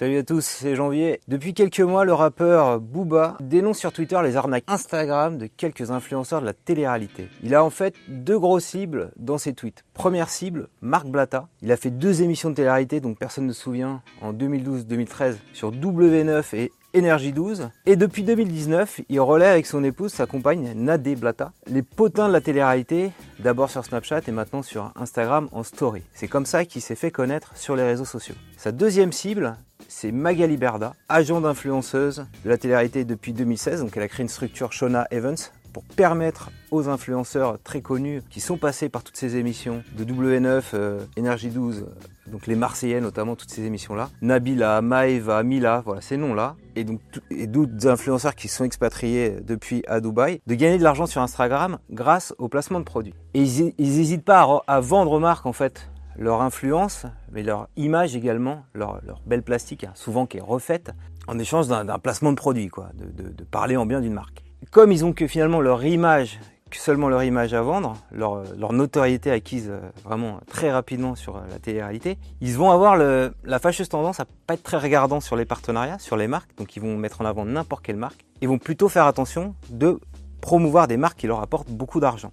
Salut à tous, c'est Janvier. Depuis quelques mois, le rappeur Booba dénonce sur Twitter les arnaques Instagram de quelques influenceurs de la télé-réalité. Il a en fait deux grosses cibles dans ses tweets. Première cible, Marc Blatta. Il a fait deux émissions de télé-réalité, donc personne ne se souvient, en 2012-2013 sur W9 et Énergie 12. Et depuis 2019, il relaie avec son épouse, sa compagne Nadé Blata, les potins de la télé-réalité, d'abord sur Snapchat et maintenant sur Instagram en story. C'est comme ça qu'il s'est fait connaître sur les réseaux sociaux. Sa deuxième cible, c'est Magali Berda, agent d'influenceuse de la télé-réalité depuis 2016. Donc elle a créé une structure Shona Evans pour permettre aux influenceurs très connus qui sont passés par toutes ces émissions de W9, euh, Énergie 12, euh, donc les Marseillais notamment, toutes ces émissions-là, Nabila, Maeva, Mila, voilà ces noms-là, et d'autres influenceurs qui sont expatriés depuis à Dubaï, de gagner de l'argent sur Instagram grâce au placement de produits. Et ils n'hésitent pas à, à vendre aux marques en fait leur influence, mais leur image également, leur, belle plastique, hein, souvent qui est refaite, en échange d'un placement de produit, quoi, de, parler en bien d'une marque. Comme ils ont que finalement leur image, seulement leur image à vendre, leur, notoriété acquise euh, vraiment très rapidement sur euh, la télé-réalité, ils vont avoir la fâcheuse tendance à pas être très regardants sur les partenariats, sur les marques, donc ils vont mettre en avant n'importe quelle marque, ils vont plutôt faire attention de promouvoir des marques qui leur apportent beaucoup d'argent.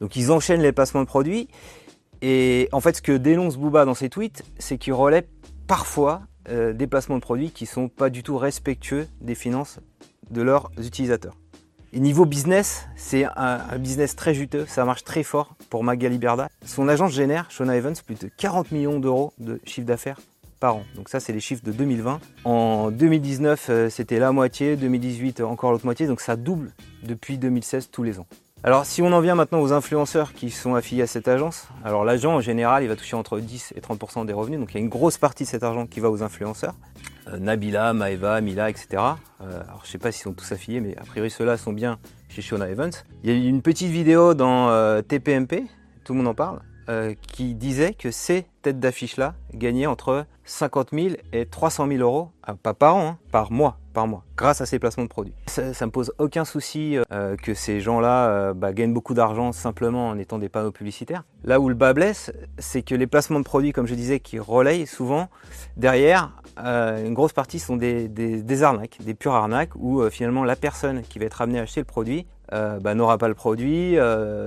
Donc ils enchaînent les placements de produits et en fait, ce que dénonce Booba dans ses tweets, c'est qu'il relaie parfois euh, des placements de produits qui ne sont pas du tout respectueux des finances de leurs utilisateurs. Et niveau business, c'est un, business très juteux, ça marche très fort pour Magali Berda. Son agence génère, Shona Evans, plus de 40 millions d'euros de chiffre d'affaires par an. Donc ça, c'est les chiffres de 2020. En 2019, euh, c'était la moitié, 2018, encore l'autre moitié, donc ça double depuis 2016 tous les ans. Alors si on en vient maintenant aux influenceurs qui sont affiliés à cette agence, alors l'agent en général il va toucher entre 10 et 30% des revenus, donc il y a une grosse partie de cet argent qui va aux influenceurs. Euh, Nabila, Maeva, Mila, etc. Euh, alors je sais pas s'ils sont tous affiliés, mais a priori ceux-là sont bien chez Shona Evans. Il y a une petite vidéo dans euh, TPMP, tout le monde en parle, qui disait que ces têtes d'affiche-là gagnaient entre 50 000 et 300 000 euros, pas par an, hein, par mois par mois, grâce à ces placements de produits. Ça, ne me pose aucun souci euh, que ces gens-là euh, bah, gagnent beaucoup d'argent simplement en étant des panneaux publicitaires. Là où le bas blesse, c'est que les placements de produits, comme je disais, qui relayent souvent, derrière, euh, une grosse partie sont des, arnaques, des pures arnaques, où finalement la personne qui va être amenée à acheter le produit bah, n'aura pas le produit,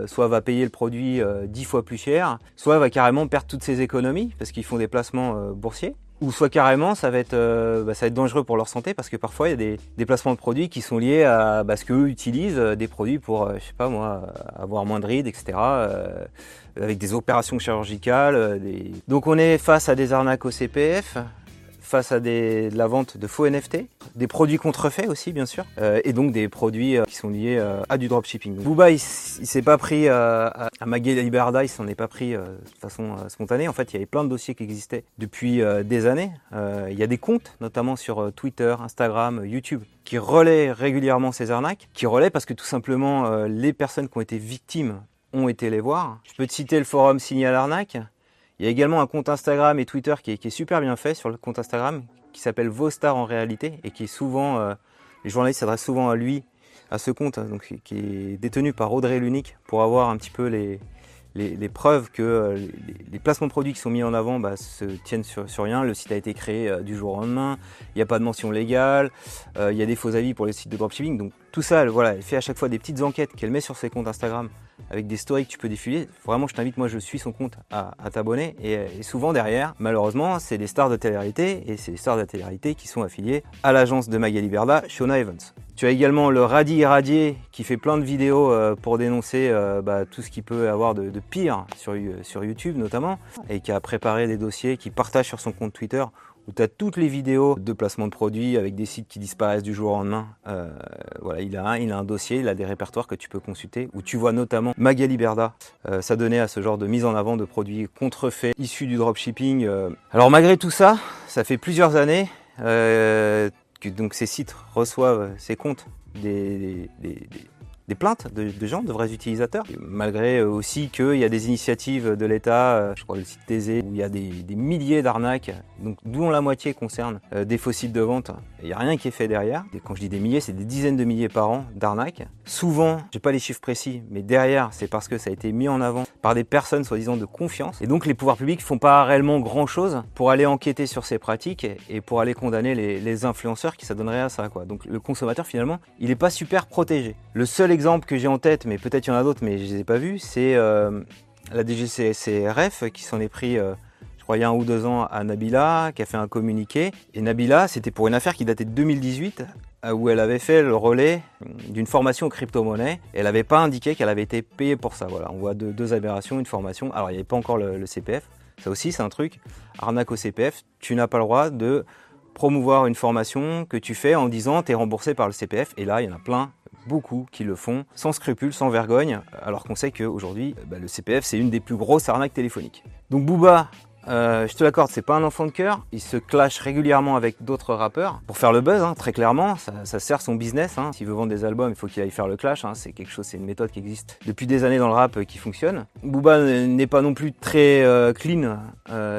soit va payer le produit dix fois plus cher, soit va carrément perdre toutes ses économies parce qu'ils font des placements boursiers. Ou soit carrément ça va être euh, bah, ça va être dangereux pour leur santé parce que parfois il y a des déplacements de produits qui sont liés à bah, ce qu'eux utilisent euh, des produits pour euh, je sais pas moi avoir moins de rides etc avec des opérations chirurgicales donc on est face à des arnaques au CPF face à de la vente de faux NFT, des produits contrefaits aussi bien sûr, euh, et donc des produits euh, qui sont liés euh, à du dropshipping. Booba, il, il s'est pas pris à Magali Liberda, il s'en est pas pris de façon spontanée. En fait, il y avait plein de dossiers qui existaient depuis des années. il y a des comptes, notamment sur Twitter, Instagram, YouTube, qui relaient régulièrement ces arnaques, qui relaient parce que tout simplement les personnes qui ont été victimes ont été les voir. Je peux te citer le forum Signal Arnaque, il y a également un compte Instagram et Twitter qui est, super bien fait sur le compte Instagram qui s'appelle Vostar en réalité et qui est souvent, euh, les journalistes s'adressent souvent à lui, à ce compte, hein, qui est détenu par Audrey Lunique pour avoir un petit peu les, les, preuves que euh, les, placements de produits qui sont mis en avant bah, se tiennent sur, rien. Le site a été créé euh, du jour au lendemain, il n'y a pas de mention légale, il y a des faux avis pour les sites de dropshipping. Donc tout ça, elle, voilà, elle fait à chaque fois des petites enquêtes qu'elle met sur ses comptes Instagram avec des stories que tu peux défiler. Vraiment, je t'invite, moi je suis son compte à, t'abonner. Et, souvent derrière, malheureusement, c'est des stars de télé-réalité et c'est les stars de télé-réalité qui sont affiliés à l'agence de Magali Berda, Shona Evans. Tu as également le Radi Irradié qui fait plein de vidéos euh, pour dénoncer euh, bah, tout ce qui peut avoir de, pire sur, sur YouTube notamment et qui a préparé des dossiers, qui partage sur son compte Twitter où tu as toutes les vidéos de placement de produits avec des sites qui disparaissent du jour au lendemain. Euh, voilà, il a, un, il a un dossier, il a des répertoires que tu peux consulter, où tu vois notamment Magali Berda euh, s'adonner à ce genre de mise en avant de produits contrefaits issus du dropshipping. Euh. Alors malgré tout ça, ça fait plusieurs années que donc ces sites reçoivent ces comptes des plaintes de, gens, de vrais utilisateurs, malgré aussi qu'il y a des initiatives de l'État, je crois le site Thésée, où il y a des, milliers d'arnaques, donc dont la moitié concerne des faux sites de vente. Il n'y a rien qui est fait derrière. Et quand je dis des milliers, c'est des dizaines de milliers par an d'arnaques. Souvent, j'ai pas les chiffres précis, mais derrière, c'est parce que ça a été mis en avant par des personnes soi-disant de confiance. Et donc les pouvoirs publics font pas réellement grand-chose pour aller enquêter sur ces pratiques et pour aller condamner les, influenceurs qui s'adonneraient à ça. Quoi. Donc le consommateur finalement, il n'est pas super protégé. Le seul exemple que j'ai en tête, mais peut-être il y en a d'autres, mais je les ai pas vus, c'est euh, la DGCCRF qui s'en est pris. Euh, je crois il y a un ou deux ans à Nabila, qui a fait un communiqué. Et Nabila, c'était pour une affaire qui datait de 2018, euh, où elle avait fait le relais d'une formation aux crypto-monnaies. Elle n'avait pas indiqué qu'elle avait été payée pour ça. Voilà, on voit deux, aberrations, une formation. Alors, il n'y avait pas encore le, CPF. Ça aussi, c'est un truc. Arnaque au CPF, tu n'as pas le droit de promouvoir une formation que tu fais en disant tu es remboursé par le CPF. Et là, il y en a plein, beaucoup qui le font sans scrupule, sans vergogne, alors qu'on sait qu'aujourd'hui, bah, le CPF, c'est une des plus grosses arnaques téléphoniques. Donc Booba, euh, je te l'accorde, c'est pas un enfant de cœur. Il se clash régulièrement avec d'autres rappeurs pour faire le buzz, hein, très clairement. Ça, sert son business. Hein. S'il veut vendre des albums, il faut qu'il aille faire le clash. Hein. C'est quelque chose, c'est une méthode qui existe depuis des années dans le rap euh, qui fonctionne. Booba n'est pas non plus très euh, clean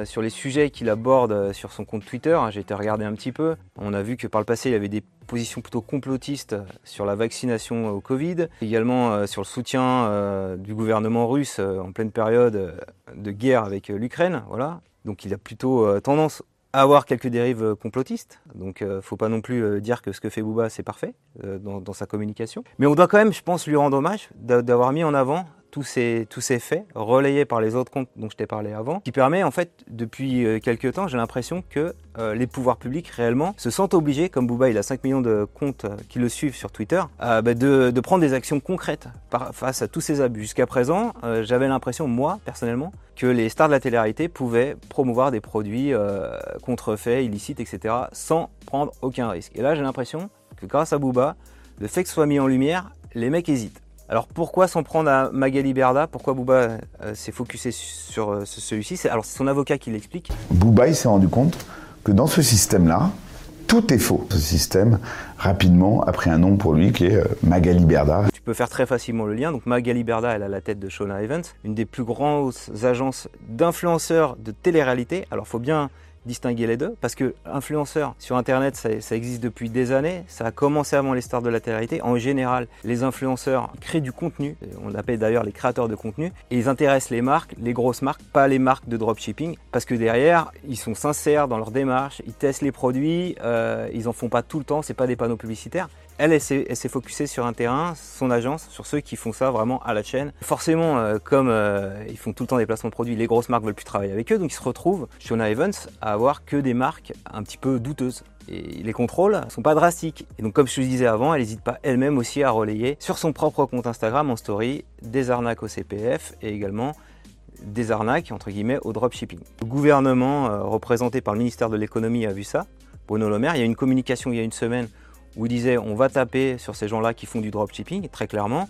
sur les sujets qu'il aborde sur son compte Twitter. J'ai été regarder un petit peu. On a vu que par le passé, il avait des position plutôt complotiste sur la vaccination au Covid, également euh, sur le soutien euh, du gouvernement russe euh, en pleine période de guerre avec l'Ukraine. Voilà. Donc il a plutôt tendance à avoir quelques dérives complotistes. Donc ne faut pas non plus dire que ce que fait Bouba c'est parfait dans, sa communication. Mais on doit quand même, je pense, lui rendre hommage d'avoir mis en avant tous ces, faits relayés par les autres comptes dont je t'ai parlé avant, qui permet en fait depuis euh, quelques temps, j'ai l'impression que euh, les pouvoirs publics réellement se sentent obligés, comme Bouba il a 5 millions de comptes euh, qui le suivent sur Twitter, bah, de, prendre des actions concrètes face à tous ces abus. Jusqu'à présent, j'avais l'impression, moi personnellement, que les stars de la télé-réalité pouvaient promouvoir des produits contrefaits, illicites, etc., sans prendre aucun risque. Et là, j'ai l'impression que grâce à Bouba, le fait que ce soit mis en lumière, les mecs hésitent. Alors pourquoi s'en prendre à Magali Berda? Pourquoi Bouba euh, s'est focusé sur euh, celui-ci? Alors c'est son avocat qui l'explique. Bouba il s'est rendu compte que dans ce système-là, tout est faux. Ce système, rapidement, a pris un nom pour lui qui est euh, Magali Berda. Tu peux faire très facilement le lien. Donc Magali Berda, elle a la tête de Shona Evans, une des plus grandes agences d'influenceurs de télé-réalité. Alors faut bien distinguer les deux parce que influenceurs sur internet ça, existe depuis des années ça a commencé avant les stars de la télé en général les influenceurs créent du contenu on appelle d'ailleurs les créateurs de contenu et ils intéressent les marques les grosses marques pas les marques de dropshipping parce que derrière ils sont sincères dans leur démarche ils testent les produits euh, ils en font pas tout le temps c'est pas des panneaux publicitaires elle, elle s'est focusée sur un terrain, son agence, sur ceux qui font ça vraiment à la chaîne. Forcément, euh, comme euh, ils font tout le temps des placements de produits, les grosses marques veulent plus travailler avec eux, donc ils se retrouvent, Shona Evans, à avoir que des marques un petit peu douteuses. Et les contrôles sont pas drastiques. Et donc, comme je te disais avant, elle n'hésite pas elle-même aussi à relayer sur son propre compte Instagram en story des arnaques au CPF et également des arnaques entre guillemets au dropshipping. Le gouvernement euh, représenté par le ministère de l'économie a vu ça. Bruno Le il y a une communication il y a une semaine où il disait on va taper sur ces gens-là qui font du dropshipping, très clairement.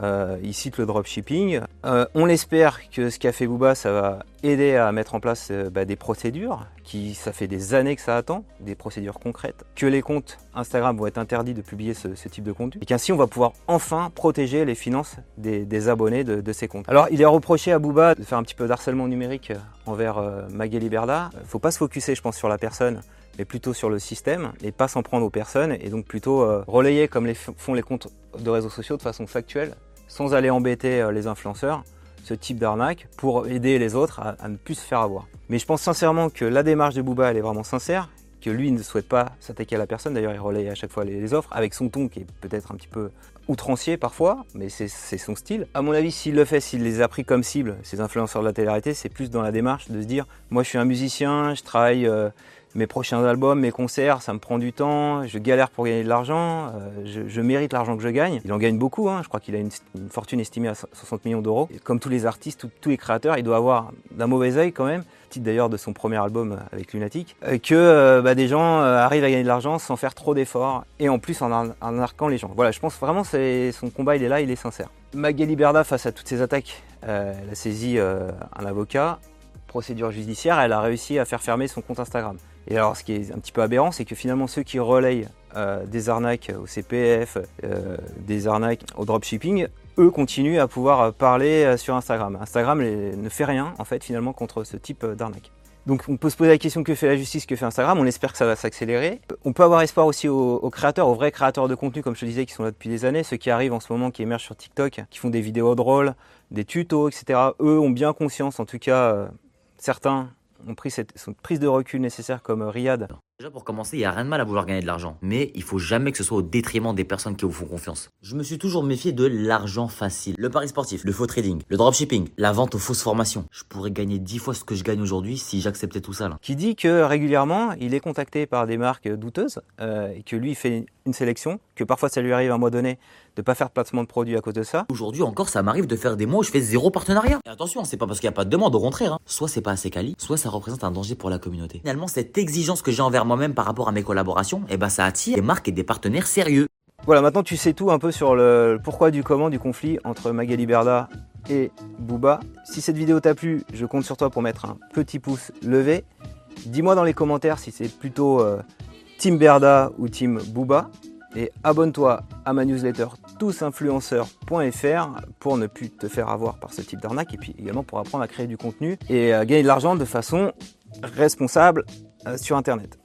Euh, il cite le dropshipping. Euh, on espère que ce qu'a fait Booba, ça va aider à mettre en place euh, bah, des procédures, qui ça fait des années que ça attend, des procédures concrètes, que les comptes Instagram vont être interdits de publier ce, type de contenu, et qu'ainsi on va pouvoir enfin protéger les finances des, abonnés de, ces comptes. Alors il est reproché à Booba de faire un petit peu d'harcèlement numérique envers Magali Berda. Faut pas se focuser, je pense, sur la personne mais plutôt sur le système et pas s'en prendre aux personnes et donc plutôt euh, relayer comme les font les comptes de réseaux sociaux de façon factuelle, sans aller embêter euh, les influenceurs, ce type d'arnaque pour aider les autres à, ne plus se faire avoir. Mais je pense sincèrement que la démarche de Booba elle est vraiment sincère, que lui ne souhaite pas s'attaquer à la personne, d'ailleurs il relaye à chaque fois les, offres, avec son ton qui est peut-être un petit peu outrancier parfois, mais c'est son style. À mon avis, s'il le fait, s'il les a pris comme cible, ces influenceurs de la télé c'est plus dans la démarche de se dire, moi je suis un musicien, je travaille... Euh, mes prochains albums, mes concerts, ça me prend du temps, je galère pour gagner de l'argent, euh, je, mérite l'argent que je gagne. Il en gagne beaucoup, hein. je crois qu'il a une, fortune estimée à 60 millions d'euros. Comme tous les artistes, tous les créateurs, il doit avoir d'un mauvais œil quand même, titre d'ailleurs de son premier album avec Lunatic, euh, que euh, bah, des gens arrivent à gagner de l'argent sans faire trop d'efforts et en plus en, en arquant les gens. Voilà, je pense vraiment que son combat, il est là, il est sincère. Magali Berda, face à toutes ces attaques, elle a saisi un avocat procédure judiciaire, elle a réussi à faire fermer son compte Instagram. Et alors, ce qui est un petit peu aberrant, c'est que finalement, ceux qui relayent euh, des arnaques au CPF, euh, des arnaques au dropshipping, eux continuent à pouvoir parler sur Instagram. Instagram ne fait rien, en fait, finalement, contre ce type d'arnaque. Donc on peut se poser la question que fait la justice, que fait Instagram, on espère que ça va s'accélérer. On peut avoir espoir aussi aux, créateurs, aux vrais créateurs de contenu, comme je te disais, qui sont là depuis des années, ceux qui arrivent en ce moment, qui émergent sur TikTok, qui font des vidéos drôles, des tutos, etc. Eux ont bien conscience, en tout cas euh, certains ont pris cette, prise de recul nécessaire comme Riyad. Déjà pour commencer, il n'y a rien de mal à vouloir gagner de l'argent, mais il faut jamais que ce soit au détriment des personnes qui vous font confiance. Je me suis toujours méfié de l'argent facile, le pari sportif, le faux trading, le dropshipping, la vente aux fausses formations. Je pourrais gagner 10 fois ce que je gagne aujourd'hui si j'acceptais tout ça. Là. Qui dit que régulièrement, il est contacté par des marques douteuses euh, et que lui il fait une sélection, que parfois ça lui arrive à un mois donné de pas faire de placement de produits à cause de ça. Aujourd'hui encore, ça m'arrive de faire des mois où je fais zéro partenariat. Et attention, c'est pas parce qu'il n'y a pas de demande, au contraire. Hein. Soit c'est pas assez quali, soit ça représente un danger pour la communauté. Finalement, cette exigence que j'ai envers moi-même par rapport à mes collaborations, eh ben ça attire des marques et des partenaires sérieux. Voilà, maintenant tu sais tout un peu sur le pourquoi du comment du conflit entre Magali Berda et Booba. Si cette vidéo t'a plu, je compte sur toi pour mettre un petit pouce levé. Dis-moi dans les commentaires si c'est plutôt euh, Team Berda ou Team Booba. Et abonne-toi à ma newsletter tousinfluenceurs.fr pour ne plus te faire avoir par ce type d'arnaque et puis également pour apprendre à créer du contenu et à gagner de l'argent de façon responsable euh, sur Internet.